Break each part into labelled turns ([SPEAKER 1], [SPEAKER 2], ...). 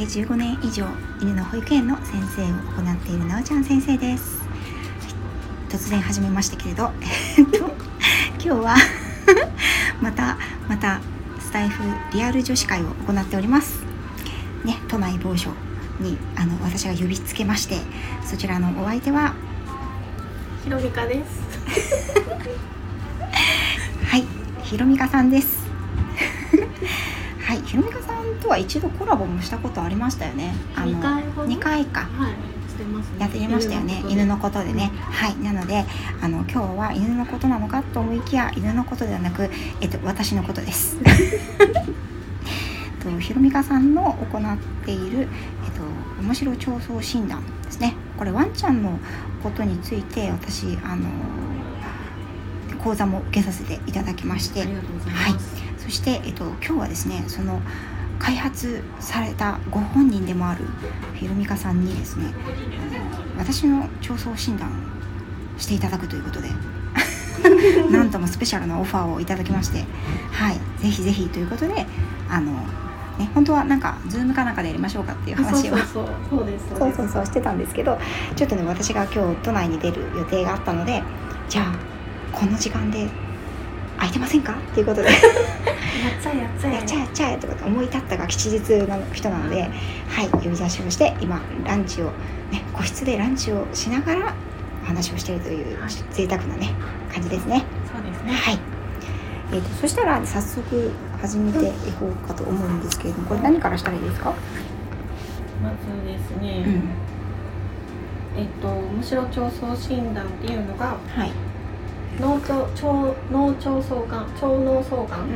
[SPEAKER 1] で15年以上犬の保育園の先生を行っているなおちゃん先生です、はい突然始めましたけれどえっと今日は またまたスタイフリアル女子会を行っております。ね都内某所にあの私が呼びつけましてそちらのお相手は
[SPEAKER 2] ひろみかです。
[SPEAKER 1] はいひろみかさんですはいひろみかさんとは一度コラボもしたことありましたよね。あの
[SPEAKER 2] 二回
[SPEAKER 1] か。
[SPEAKER 2] はい。
[SPEAKER 1] やってましたよね。犬のことで。ね、はいなのであの今日は犬のことなのかと思いきや犬のことではなく、えっと、私のことです。とひろみかさんの行っている、えっと、面白調創診断ですね。これワンちゃんのことについて私あの講座も受けさせていただきまして。
[SPEAKER 2] ありがとうございます。
[SPEAKER 1] そして、えっと、今日はですねその開発されたご本人でもあるひろみかさんにですね私の調創診断をしていただくということで なんともスペシャルなオファーをいただきましてはいぜひぜひということであの、ね、本当はなんかズームかなんかでやりましょうかっていう話を
[SPEAKER 2] そうそうそう、そうです。
[SPEAKER 1] そうそうそうしてたんですけどちょっとね私が今日都内に出る予定があったのでじゃあこの時間で空いてませんかっていうことで
[SPEAKER 2] やっちゃえやっちゃえ。
[SPEAKER 1] やっちゃえ。やっちゃえと思い立ったが吉日の人なので、はい、呼び出しをして今ランチを、ね、個室でランチをしながらお話をしているという
[SPEAKER 2] はい。
[SPEAKER 1] 贅沢なね感じですね。
[SPEAKER 2] そうですね。
[SPEAKER 1] はい。えー、とそしたら早速始めていこうかと思うんですけれどもこれ何からしたらいいですか、
[SPEAKER 2] まずですね、
[SPEAKER 1] うん。
[SPEAKER 2] えっとむしろ腸相診断っていうのが
[SPEAKER 1] はい
[SPEAKER 2] 脳腸腸脳腸相関腸脳相関、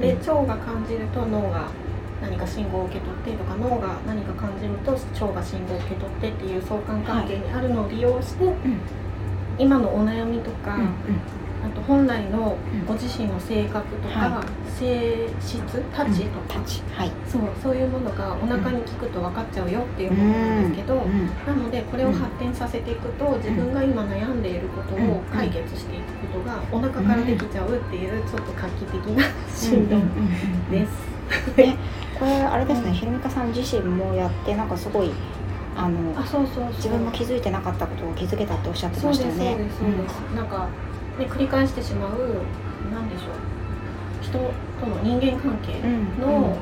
[SPEAKER 2] で腸が感じると脳が何か信号を受け取ってとか脳が何か感じると腸が信号を受け取ってっていう相関関係にあるのを利用して、
[SPEAKER 1] ん。
[SPEAKER 2] 今のお悩みとか、
[SPEAKER 1] うんうん
[SPEAKER 2] あと本来の
[SPEAKER 1] うん。
[SPEAKER 2] ご自身の性格とか、
[SPEAKER 1] は
[SPEAKER 2] 性質タチとか、
[SPEAKER 1] はい。
[SPEAKER 2] そうそういうものがお腹に効くと分かっちゃうよっていうものなんですけど、
[SPEAKER 1] うん。
[SPEAKER 2] なのでこれを発展させていくと自分が今悩んでいることを解決していくことがお腹からできちゃうっていうちょっと画期的な診断です。
[SPEAKER 1] ね、これあれですね、ひろみかさん自身もやってなんかすごいあの
[SPEAKER 2] あそうそう
[SPEAKER 1] 自分も気づいてなかったことを気づけたっておっしゃってましたよね。
[SPEAKER 2] そうですそうです、なんか、ね、繰り返してしまうなんでしょう。人との人間関係
[SPEAKER 1] うん
[SPEAKER 2] の、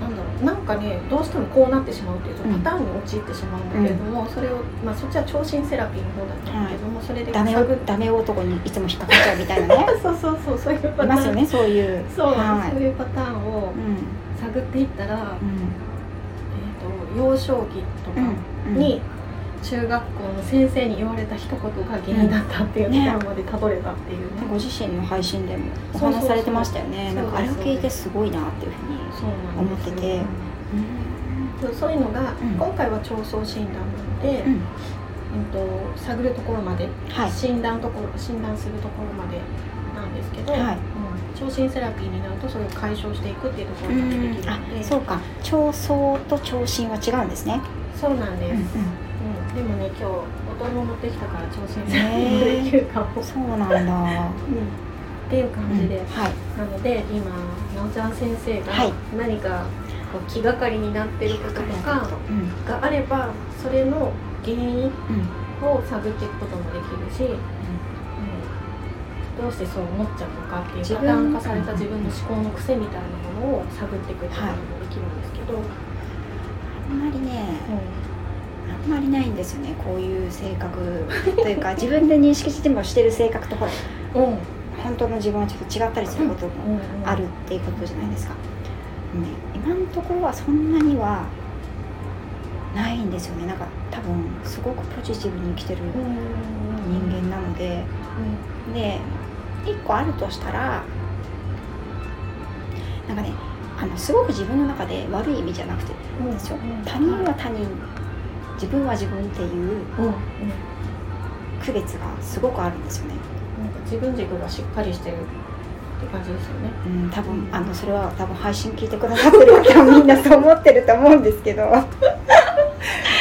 [SPEAKER 2] なんだろう。なんかねどうしてもこうなってしまうっていう
[SPEAKER 1] うん。
[SPEAKER 2] パターンに陥ってしまうんだけれども、それを、まあ、そっちは聴診セラピーの方だったんだけども、それで
[SPEAKER 1] ダメダメ男にいつも引っかかっちゃうみたいなね。
[SPEAKER 2] そうそうそうそういうパターン。
[SPEAKER 1] いますよねそういう。
[SPEAKER 2] そう、
[SPEAKER 1] はい。
[SPEAKER 2] そういうパターンを
[SPEAKER 1] うん。
[SPEAKER 2] 探っていったら、
[SPEAKER 1] うん。
[SPEAKER 2] えー、と幼少期とか
[SPEAKER 1] うん。
[SPEAKER 2] に、中学校の先生に言われた一言が原因だったっていうところまでたどれたっていうね。
[SPEAKER 1] ご自身の配信でもお話しされてましたよね。なんかあれを聞いてすごいなっていうふうに。思ってて。
[SPEAKER 2] そうそういうのが、
[SPEAKER 1] ん。
[SPEAKER 2] 今回は腸相診断なので、
[SPEAKER 1] うん。
[SPEAKER 2] うんと探るところまで、
[SPEAKER 1] はい。
[SPEAKER 2] 診断ところ診断するところまでなんですけど、
[SPEAKER 1] はい。
[SPEAKER 2] うん、聴診セラピーになるとそれを解消していくっていうところができるので、
[SPEAKER 1] あそうか。調創と聴診は違うんですね。
[SPEAKER 2] そうなんです、
[SPEAKER 1] うん
[SPEAKER 2] うんでもね今日ボトルも持ってきたから聴診セラピーもできるかも、
[SPEAKER 1] うん、そうなんだ。
[SPEAKER 2] うん。っていう感じで、
[SPEAKER 1] うん。はい。
[SPEAKER 2] なので今なおちゃん先生が
[SPEAKER 1] はい。
[SPEAKER 2] 何かこう気がかりになってることとか
[SPEAKER 1] うん。
[SPEAKER 2] があればそれの原因
[SPEAKER 1] うん。
[SPEAKER 2] を探っていくこともできるし、うん。どうしてそう思っちゃうのかっていう
[SPEAKER 1] 自分。
[SPEAKER 2] パターン化された自分の思考の癖みたいなものを探っていくっていうこともできるんですけど、
[SPEAKER 1] あんまりね、あんまりないんですよねこういう性格というか 自分で認識してもしてる性格とほら
[SPEAKER 2] うん。うん
[SPEAKER 1] 本当の自分はちょっと違ったりすることも
[SPEAKER 2] うん
[SPEAKER 1] あるっていうことじゃないですか、ね、今のところはそんなにはないんですよね。なんか多分すごくポジティブに生きてる
[SPEAKER 2] うん
[SPEAKER 1] 人間なので。で1個あるとしたらなんかねあのすごく自分の中で悪い意味じゃなくて
[SPEAKER 2] うん
[SPEAKER 1] で他人は他人自分は自分っていう
[SPEAKER 2] うんうん
[SPEAKER 1] 区別がすごくあるんですよね。
[SPEAKER 2] なんか自分軸がしっかりしてるって感じですよね。
[SPEAKER 1] うん、多分あのそれは多分配信聞いてくださってる方はみんなそう思ってると思うんですけど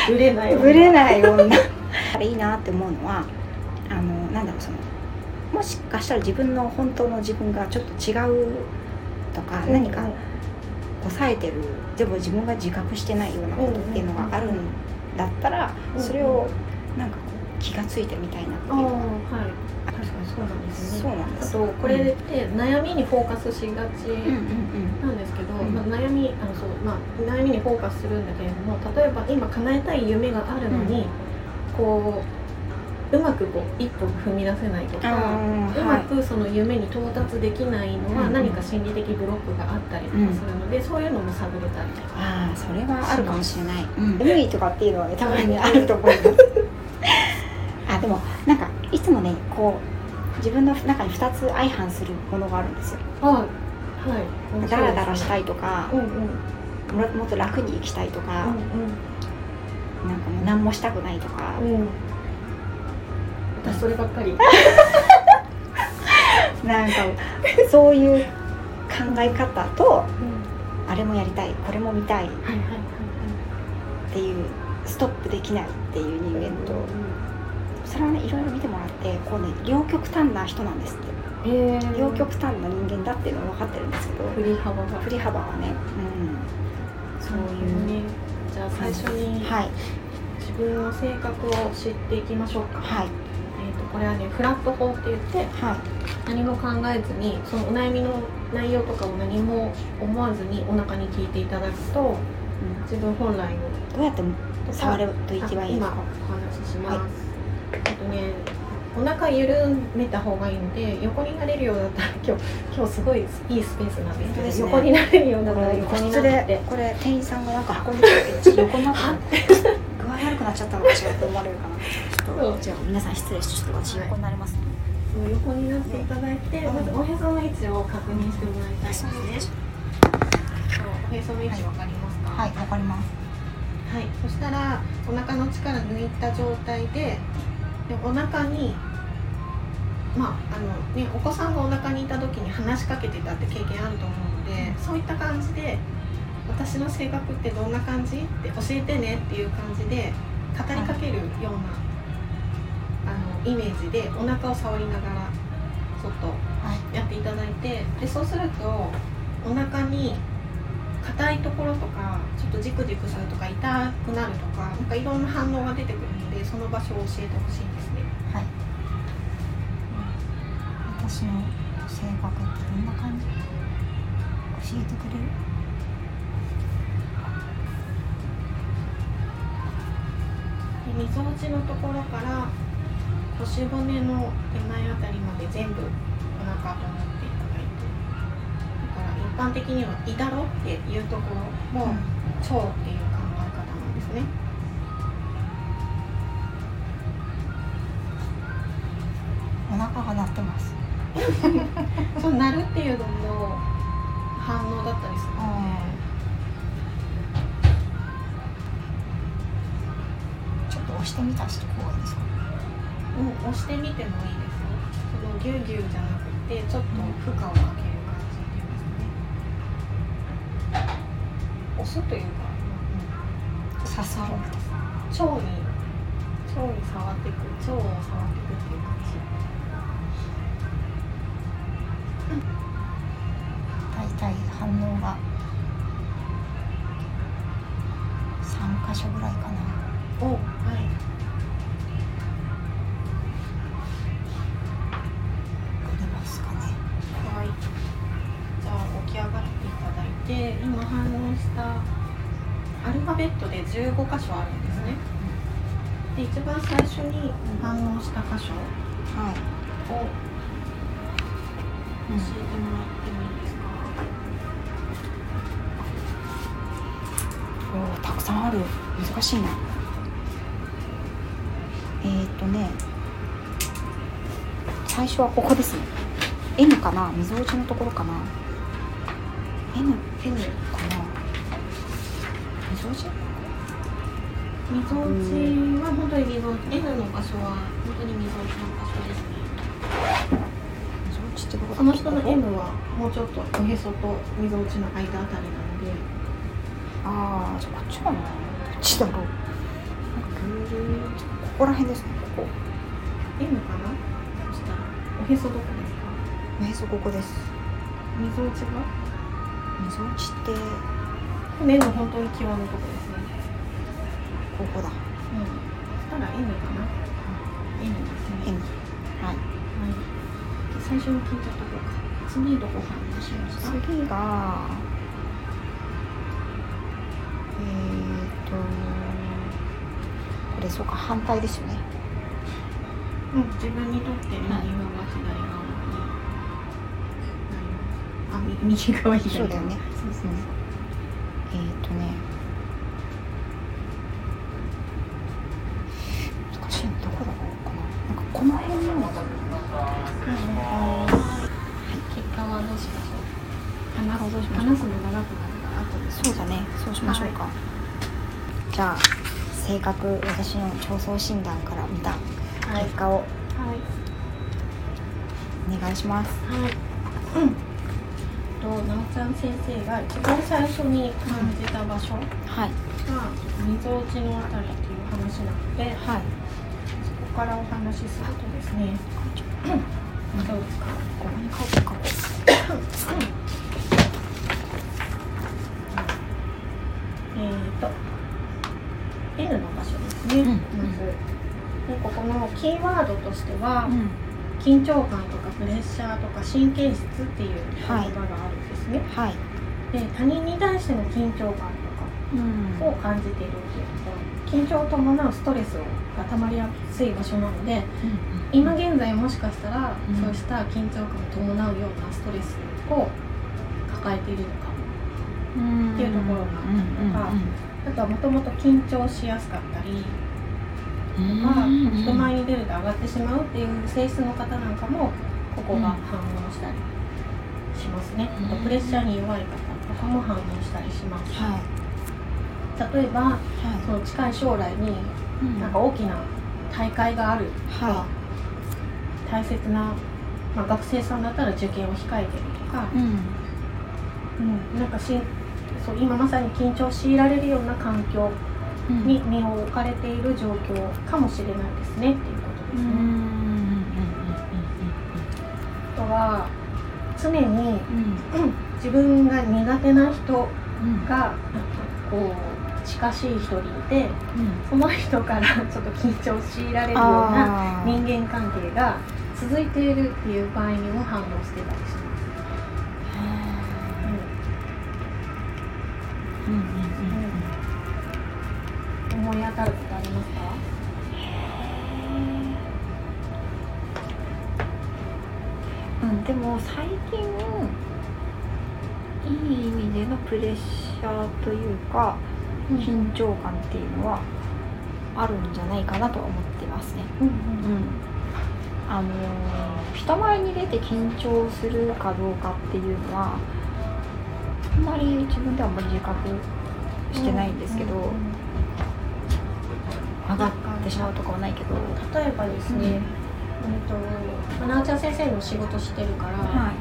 [SPEAKER 2] ぶれない
[SPEAKER 1] ぶれ
[SPEAKER 2] い。
[SPEAKER 1] ない女いいなって思うのはあのなんだろうそのもしかしたら自分の本当の自分がちょっと違うとか、何か抑えてるでも自分が自覚してないようなことっていうのがあるんだったら
[SPEAKER 2] うん。
[SPEAKER 1] それをなんかこう気がついてみたいなっていう。
[SPEAKER 2] 確かにそうなんですよね。
[SPEAKER 1] そうなんです
[SPEAKER 2] あとこれって悩みにフォーカスしがちなんですけど、
[SPEAKER 1] うん
[SPEAKER 2] まあ、悩みあのそう、まあ、悩みにフォーカスするんだけれども例えば今叶えたい夢があるのに、こううまくこう一歩踏み出せないとか、うまくその夢に到達できないのは
[SPEAKER 1] うん
[SPEAKER 2] 何か心理的ブロックがあったりとかするので、そういうのも探れたりとか。
[SPEAKER 1] ああそれはあるかもしれない。海、うん、とかっていうのはねたまにある。と思いますあでもなんかいつもねこう自分の中に2つ相反するものがあるんですよ。
[SPEAKER 2] はい。はい。
[SPEAKER 1] ダラダラしたいとか
[SPEAKER 2] うんうん。
[SPEAKER 1] ももっと楽に生きたいとか、なんかもう何もしたくないとか、
[SPEAKER 2] うんうんうん私そればっかり。
[SPEAKER 1] なんかそういう考え方と
[SPEAKER 2] うん。
[SPEAKER 1] あれもやりたいこれも見たいっていうストップできないっていう人間とそれはねいろいろ見てもらってこうね両極端な人なんですって。
[SPEAKER 2] えー、
[SPEAKER 1] 両極端な人間だっていうのは分かってるんですけど
[SPEAKER 2] 振り幅が。
[SPEAKER 1] 振り幅はね、うん、そういう、
[SPEAKER 2] ね。じゃあ最初に
[SPEAKER 1] はい。
[SPEAKER 2] 自分の性格を知っていきましょうか、
[SPEAKER 1] はい
[SPEAKER 2] これはねフラット法って言って
[SPEAKER 1] はい。
[SPEAKER 2] 何も考えずにそのお悩みの内容とかを何も思わずにお腹に聞いていただくと
[SPEAKER 1] うん。
[SPEAKER 2] 自分本来の
[SPEAKER 1] どうやって触ると一番いいです
[SPEAKER 2] 今
[SPEAKER 1] か
[SPEAKER 2] お話しします、
[SPEAKER 1] はい
[SPEAKER 2] えっとねお腹緩めた方がいいので横になれるようだったら 今日今日すごいいいスペースなんですけど
[SPEAKER 1] ね。
[SPEAKER 2] 横になれるようだったら
[SPEAKER 1] 個
[SPEAKER 2] 横にな
[SPEAKER 1] 室
[SPEAKER 2] って
[SPEAKER 1] でこれ店員さんがなんか運んできて横になってくなっちゃったのかしらって思われるかな。ちょっとじゃあ皆さん失礼してちょっと私横になりますね
[SPEAKER 2] そう横になっていただいて、
[SPEAKER 1] うん。
[SPEAKER 2] まずおへその位置を確認してもらいたい。ですね。そうおへその位置わかりますか？
[SPEAKER 1] はい。わかります
[SPEAKER 2] はい。そしたらお腹の力抜いた状態で、でお腹にまああのねお子さんがお腹にいた時に話しかけてたって経験あると思うので、そういった感じで私の性格ってどんな感じ？って教えてねっていう感じで語りかけるような。あのイメージでお腹を触りながらちょっと
[SPEAKER 1] はい
[SPEAKER 2] やっていただいてでそうするとお腹に硬いところとかちょっとジクジクするとか痛くなるとかなんかいろんな反応が出てくるのでその場所を教えてほしいんですね。
[SPEAKER 1] はい私の性格ってどんな感じ？教えてくれる？
[SPEAKER 2] みぞおちのところから腰骨の手前あたりまで全部お腹と思っていただいてだから一般的には「胃だろ」っていうところも腸っていう考え方なんですね。
[SPEAKER 1] お腹が鳴ってます。
[SPEAKER 2] そうなるっていうのも反応だったりするの
[SPEAKER 1] ちょしてみたりして方がいいですか？
[SPEAKER 2] で、うん、押してみてもいいですよ。そのギュウギュウじゃなくてちょっと負荷をかける感じっていうんで。すかね押すというか、
[SPEAKER 1] さする
[SPEAKER 2] うん、腸に腸に触っていく腸を触っていくっていう感じ。
[SPEAKER 1] 大体反応が3箇所ぐらいかな
[SPEAKER 2] おはい。
[SPEAKER 1] ますかね。
[SPEAKER 2] はい。じゃあ起き上がっていただいて今反応したアルファベットで15箇所あるんですね。で一番最初に反応した箇所
[SPEAKER 1] はい、
[SPEAKER 2] を教えてもらってもいいですか、
[SPEAKER 1] たくさんある。難しいなとね最初はここですね。N かな？みぞおちのところかな？N, N かな？みぞおち？
[SPEAKER 2] みぞおちは本当にみぞおち N の場所は本当にみぞおちの場所ですね。
[SPEAKER 1] みぞおちってどこだっけ
[SPEAKER 2] その人の
[SPEAKER 1] ここ
[SPEAKER 2] ？M はもうちょっとおへそとみぞおちの間あたりなので。
[SPEAKER 1] ああじゃあこっちかな。どっちだろう。ぐるーっとここら辺ですねここ。
[SPEAKER 2] M かな？そしたら。おへそどこですか？
[SPEAKER 1] おへそここです。
[SPEAKER 2] みぞおちが？
[SPEAKER 1] みみぞおちって？
[SPEAKER 2] 目の本当に際のとこですね。
[SPEAKER 1] ここだ。
[SPEAKER 2] うん。そしたら N かな？N ですね。
[SPEAKER 1] はい。
[SPEAKER 2] はい。最初に聞いたとこか次どこ反応しました
[SPEAKER 1] 次がえー、とこれそうか反対ですよね。
[SPEAKER 2] うん、自分にとって右側、左側にあみ右側左側。
[SPEAKER 1] そうだよね。
[SPEAKER 2] そうそうそう。
[SPEAKER 1] えー、とね。難しいのどこだろうかな。なんかこの辺の。
[SPEAKER 2] 結果はどうしましょう。話
[SPEAKER 1] どうしましょう
[SPEAKER 2] 話すの長くなるから後で。
[SPEAKER 1] そうだね。そうしましょうか、じゃあ性格私の調創診断から見た
[SPEAKER 2] はい
[SPEAKER 1] 結果を
[SPEAKER 2] はい。
[SPEAKER 1] お願いします、
[SPEAKER 2] はい。うん。となおちゃん先生が一番最初に感じた場所が
[SPEAKER 1] はい。
[SPEAKER 2] みぞおちのあたりっていう話なので
[SPEAKER 1] はい。
[SPEAKER 2] そこからお話しするとですねどうですか？
[SPEAKER 1] ここに書いて書こ
[SPEAKER 2] えーと N の場所ですね、
[SPEAKER 1] うん。
[SPEAKER 2] まずでここのキーワードとしては、
[SPEAKER 1] ううん。
[SPEAKER 2] 緊張感とかプレッシャーとか神経質っていう言葉があるんですね、
[SPEAKER 1] はい。
[SPEAKER 2] で他人に対しての緊張感
[SPEAKER 1] うん。
[SPEAKER 2] とかを感じているっていうところ緊張を伴うストレスが溜まりやすい場所なので今現在もしかしたら、
[SPEAKER 1] うん。
[SPEAKER 2] そうした緊張感を伴うようなストレスを抱えているのか
[SPEAKER 1] うん。
[SPEAKER 2] っていうところがあったりとかあとはもともと緊張しやすかったり
[SPEAKER 1] うん。
[SPEAKER 2] とか、人前に出ると上がってしまうっていう性質の方なんかもここが反応したりしますね、
[SPEAKER 1] うん。
[SPEAKER 2] あとプレッシャーに弱い方とかも反応したりします、
[SPEAKER 1] はい。
[SPEAKER 2] 例えば
[SPEAKER 1] は
[SPEAKER 2] その近い将来になんか大きな大会がある。
[SPEAKER 1] は
[SPEAKER 2] 大切な、まあ、学生さんだったら受験を控えてるとか。
[SPEAKER 1] い、うん。
[SPEAKER 2] うん、なんかしそう今まさに緊張を強いられるような環境
[SPEAKER 1] うん。
[SPEAKER 2] に身を置かれている状況かもしれないですねっていうことですね。
[SPEAKER 1] うん。うん
[SPEAKER 2] あとは常に、
[SPEAKER 1] うん。うん
[SPEAKER 2] うん自分が苦手な人
[SPEAKER 1] うん。
[SPEAKER 2] がこう近しい人にいてその人から ちょっと緊張を強いられるような人間関係が続いているっていう場合にも反応してたりしま思い当たることありますか？
[SPEAKER 1] うんうんでも最近いい意味でのプレッシャーというか緊張感っていうのはあるんじゃないかなとは思ってますね。
[SPEAKER 2] うん
[SPEAKER 1] うん、あのー人前に出て緊張するかどうかっていうのはあんまり自分ではあんまり自覚してないんですけど、
[SPEAKER 2] うんうん
[SPEAKER 1] ってしまうとかはないけど、
[SPEAKER 2] 例えばですね、うん。とまあなおちゃん先生の仕事してるから、
[SPEAKER 1] はい。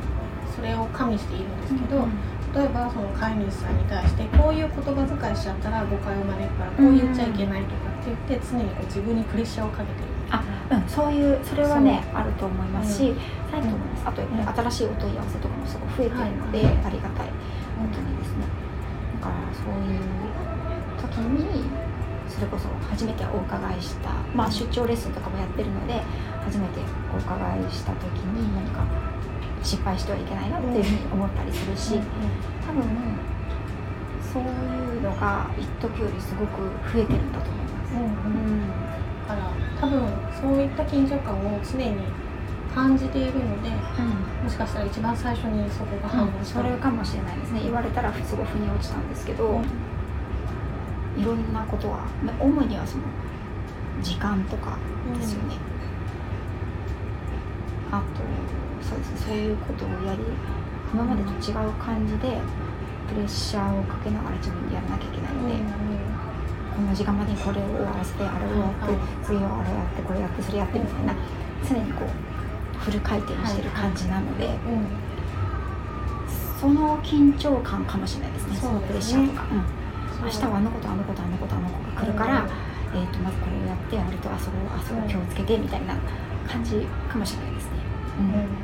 [SPEAKER 2] それを加味しているんですけど、
[SPEAKER 1] うん
[SPEAKER 2] 例えばその飼い主さんに対してこういう言葉遣いしちゃったら誤解を招くからこう言っちゃいけないとかって言って常にこう自分にプレッシャーをかけてる。
[SPEAKER 1] あうん、そういうそれはねあると思いますし、最近思いますあとやっぱり新しいお問い合わせとかもすごい増えてるので、ありがたい。ことにそれこそ初めてお伺いした、まあ、出張レッスンとかもやってるので初めてお伺いした時に何か失敗してはいけないなっていうふうに思ったりするし、多分そういうのが一時よりすごく増えてるんだと思います。
[SPEAKER 2] うんうん。
[SPEAKER 1] うん
[SPEAKER 2] だから多分そういった緊張感を常に感じているのでもしかしたら一番最初にそこが反応した。
[SPEAKER 1] それかもしれないですね。言われたらすごい腑に落ちたんですけど、いろんなことはまあ主にはその時間とかですよね、あとそうですねそういうことをやり今までと違う感じでプレッシャーをかけながら自分でやらなきゃいけないので、この時間までにこれを終わらせてあれをやって、
[SPEAKER 2] はい
[SPEAKER 1] 次はあれやってこれやってそれやってみたいな常にこうフル回転してる感じなので、
[SPEAKER 2] うん。
[SPEAKER 1] その緊張感かもしれないですね。
[SPEAKER 2] そう
[SPEAKER 1] のプレッシャーとか、うん、明日はあの子とあの子とあの子とあの子が来るから、えっ、とまずこれをやってあれとあそこあそこ気をつけてみたいな感じかもしれないですね。
[SPEAKER 2] うん。
[SPEAKER 1] うん。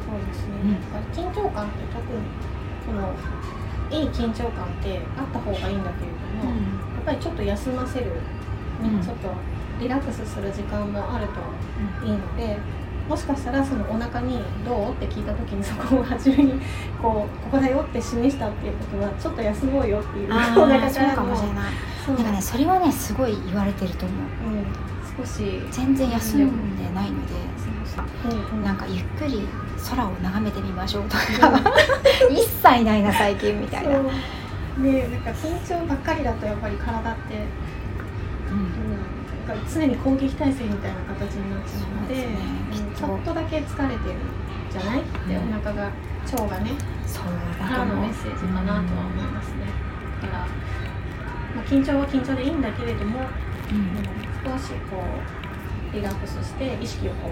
[SPEAKER 2] そうですね、
[SPEAKER 1] うん。
[SPEAKER 2] 緊張感って特にそのいい緊張感ってあった方がいいんだけれども、やっぱりちょっと休ませる、ね
[SPEAKER 1] うん。
[SPEAKER 2] ちょっとリラックスする時間もあるといいのでもしかしたらそのお腹に「どう?」って聞いた時にそこを初めにこう「ここだよ」って示したっていうことはちょっと休もうよっていう。
[SPEAKER 1] あ
[SPEAKER 2] お腹からの
[SPEAKER 1] かもしれない。なんかねそれはねすごい言われてると思う。
[SPEAKER 2] うん、少し、
[SPEAKER 1] 全然休んでないので。
[SPEAKER 2] うん。うん、
[SPEAKER 1] なんかゆっくり空を眺めてみましょうとか。一切ないな最近みたいな、
[SPEAKER 2] ねなんか緊張ばっかりだとやっぱり体って、うんか常に攻撃態勢みたいな形になっちゃうのでちょっとだけ疲れてるんじゃないって
[SPEAKER 1] うん
[SPEAKER 2] お腹が腸がね
[SPEAKER 1] そうだ
[SPEAKER 2] からのメッセージかなとは思いますね。だから、まあ、緊張は緊張でいいんだけれども、
[SPEAKER 1] うん。
[SPEAKER 2] うん少しこうリラックスして意識をこ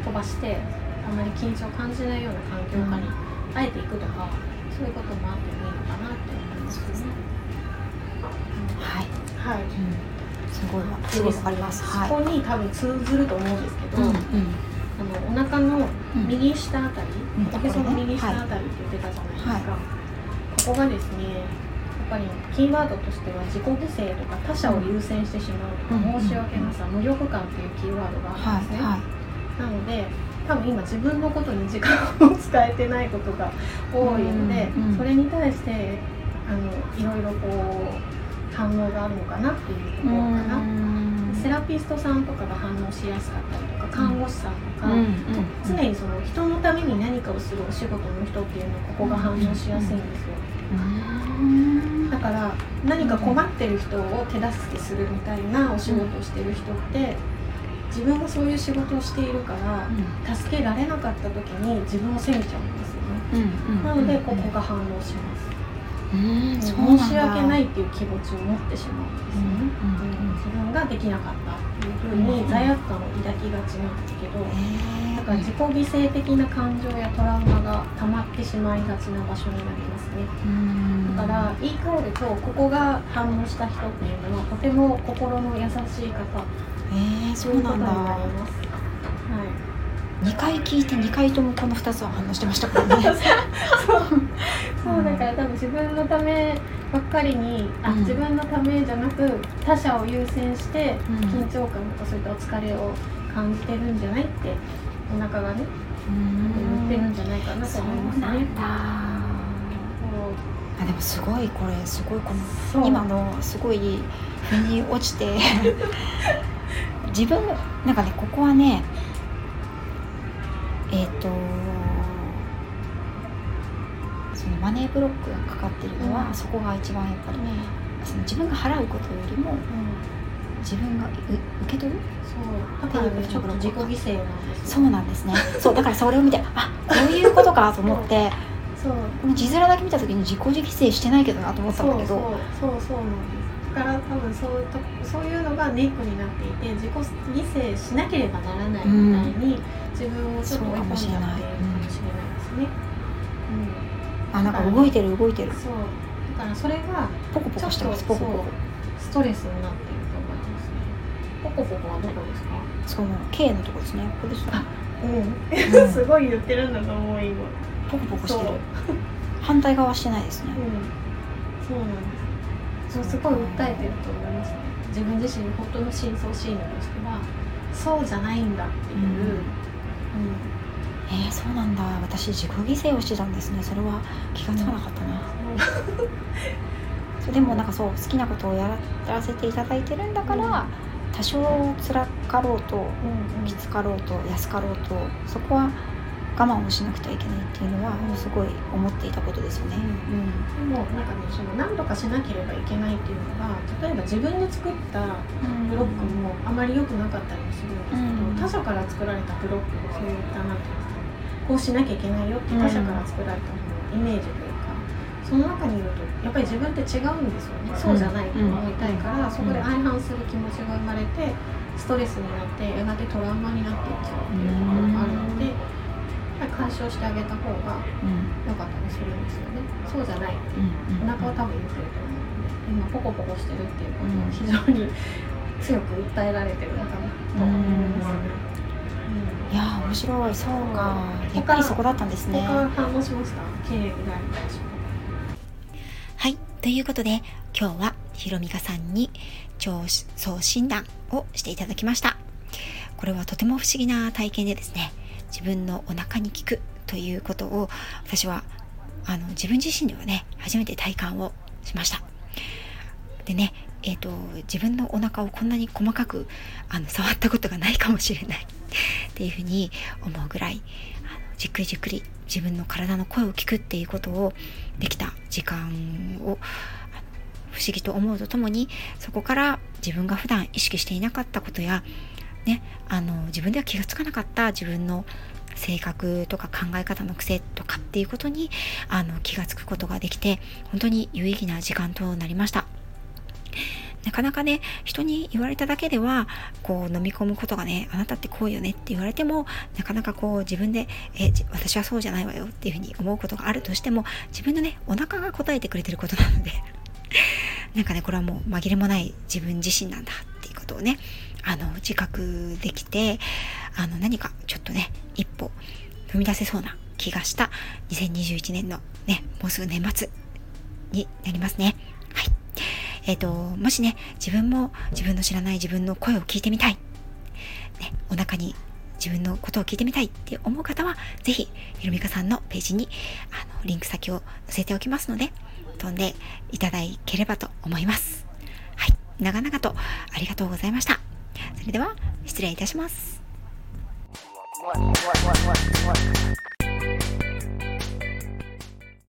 [SPEAKER 2] う飛ばしてあまり緊張を感じないような環境下にあえていくとか、そういうこともあってもいいのかなって思いますね。
[SPEAKER 1] はい、
[SPEAKER 2] はい。
[SPEAKER 1] うん、すごいわ。すごります。はい
[SPEAKER 2] そこに多分通ずると思うんですけど、
[SPEAKER 1] うんうん。
[SPEAKER 2] あのお腹の右下あたり、
[SPEAKER 1] うん。
[SPEAKER 2] おへその右下あたりって言ってたじゃないですか。ここがですね、やっぱりキーワードとしては自己犠牲とか他者を優先してしまうとか、
[SPEAKER 1] うん
[SPEAKER 2] 申し訳なさ、無力感っていうキーワードがあるんですね。
[SPEAKER 1] はい。はい。
[SPEAKER 2] なので多分今自分のことに時間を使えてないことが多いので、
[SPEAKER 1] うんうん。
[SPEAKER 2] それに対してあのいろいろこう反応があるのかなっていうところかな、セラピストさんとかが反応しやすかったりとか看護師さんとか、
[SPEAKER 1] うんうん
[SPEAKER 2] 常にその人のために何かをするお仕事の人っていうのはここが反応しやすいんですよ、
[SPEAKER 1] うん。
[SPEAKER 2] だから何か困ってる人を手助けするみたいなお仕事をしてる人って自分がそういう仕事をしているから助けられなかった時に自分を責めちゃうんですよね。
[SPEAKER 1] うんうん。
[SPEAKER 2] なのでここが反応します申し訳ないっていう気持ちを持ってしまうんですよね、
[SPEAKER 1] うん
[SPEAKER 2] 自分ができなかったっていうふうに罪悪感を抱きがちなんですけど、だから自己犠牲的な感情やトラウマが溜まってしまいがちな場所になりますね。
[SPEAKER 1] うん
[SPEAKER 2] だから言い換えるとここが反応した人っていうのはとても心の優しい方。
[SPEAKER 1] えー、そ
[SPEAKER 2] う
[SPEAKER 1] なんだ。
[SPEAKER 2] なります。はい
[SPEAKER 1] 2回聞いて2回ともこの2つは反応してましたからね。
[SPEAKER 2] そう。だから多分自分のためばっかりにあ、
[SPEAKER 1] うん。
[SPEAKER 2] 自分のためじゃなく他者を優先して
[SPEAKER 1] うん。
[SPEAKER 2] 緊張感とかそういったお疲れを感じてるんじゃないってお腹がね言ってるんじゃないかなと
[SPEAKER 1] そう
[SPEAKER 2] 思いますね。
[SPEAKER 1] あでもすごいこれすごいこの
[SPEAKER 2] そう。
[SPEAKER 1] 今のすごい腑に落ちて。自分なんかねここはねえっ、とそのマネーブロックがかかってるのは、
[SPEAKER 2] うん。
[SPEAKER 1] そこが一番やっぱり
[SPEAKER 2] うん。うん
[SPEAKER 1] その自分が払うことよりも自分がう受け取る？
[SPEAKER 2] そう。だからねちょっと自己犠牲なんですよ。
[SPEAKER 1] そうなんですね。そうだからそれを見てあこういうことかと思って
[SPEAKER 2] そう。
[SPEAKER 1] 字面だけ見た時に自己犠牲してないけどなと思ったんだけど。
[SPEAKER 2] そうそう。そうなんです。だから多分そうとそういうのがネックになっていて自己犠牲しなければならないみたいに、自分をちょっと追い込んじゃっているかもしれないですね、
[SPEAKER 1] あなんか動いてる動いてる。
[SPEAKER 2] うん、そう。だからそれが
[SPEAKER 1] ポコポコしてますポコポコ。
[SPEAKER 2] ストレスになっていると思いますね。ポコポコはどこですか？
[SPEAKER 1] その K のとこですね。ここですね
[SPEAKER 2] うん、
[SPEAKER 1] うん。
[SPEAKER 2] すごい言ってるんだと思う今。
[SPEAKER 1] ポコポコしてる。反対側はしてないですね。
[SPEAKER 2] うん、そうなんです。そうすごい訴えてると思います。ね。自分自身の本当の深層心理としては、そうじゃないんだっていう。
[SPEAKER 1] うん。
[SPEAKER 2] うん
[SPEAKER 1] えー、そうなんだ。私自己犠牲をしてたんですね。それは気がつかなかったな、そう。でもなんかそう好きなことをやらせていただいてるんだから、多少辛かろうと
[SPEAKER 2] うん。
[SPEAKER 1] きつかろうと安かろうとそこは我慢をしなくてはいけないっていうのは
[SPEAKER 2] うん
[SPEAKER 1] すごい思っていたことですよね。
[SPEAKER 2] でもなんかねその何とかしなければいけないっていうのが例えば自分で作ったブロックもあまり良くなかったりもするんですけど、
[SPEAKER 1] うん。
[SPEAKER 2] 他者から作られたブロックをそういったなんていうんですかこうしなきゃいけないよって他者から作られたもののイメージというかその中にいるとやっぱり自分って違うんですよね、そうじゃないと思いたいから、そこで相反する気持ちが生まれてストレスになってやがてトラウマになっていっちゃうっていうところがあるので、やっぱり解消してあげた方が
[SPEAKER 1] うん。
[SPEAKER 2] 良かったりするんですよね。そうじゃない。
[SPEAKER 1] うん
[SPEAKER 2] お腹は多分言ってると思うので今ポコポコしてるっていうことを非常に強く訴えられてるのかなと思います。ね、うん。
[SPEAKER 1] いやー面白い。そうか。やっぱりそこだったんですね。
[SPEAKER 2] 他反応しました？経
[SPEAKER 1] はい。ということで今日はひろみかさんに腸相診断をしていただきました。これはとても不思議な体験でですね自分のお腹に効くということを私はあの自分自身ではね初めて体感をしました。でねえーと、自分のお腹をこんなに細かくあの触ったことがないかもしれない。っていうふうに思うぐらいあのじっくりじっくり自分の体の声を聞くっていうことをできた時間を不思議と思うとともにそこから自分が普段意識していなかったことや、ね、あの自分では気が付かなかった自分の性格とか考え方の癖とかっていうことにあの気が付くことができて本当に有意義な時間となりました。なかなかね、人に言われただけでは、こう飲み込むことがね、あなたってこうよねって言われても、なかなかこう自分で、え、私はそうじゃないわよっていうふうに思うことがあるとしても、自分のね、お腹が答えてくれてることなので なんかね、これはもう紛れもない自分自身なんだていうことをね、あの、自覚できて、あの、何かちょっとね、一歩踏み出せそうな気がした2021年のね、もうすぐ年末になりますね。はい。えっ、ー、と、もしね、自分も自分の知らない自分の声を聞いてみたい。ね、お腹に自分のことを聞いてみたいって思う方は、ぜひ、ひろみかさんのページに、あの、リンク先を載せておきますので、飛んでいただければと思います。長々とありがとうございました。それでは、失礼いたします。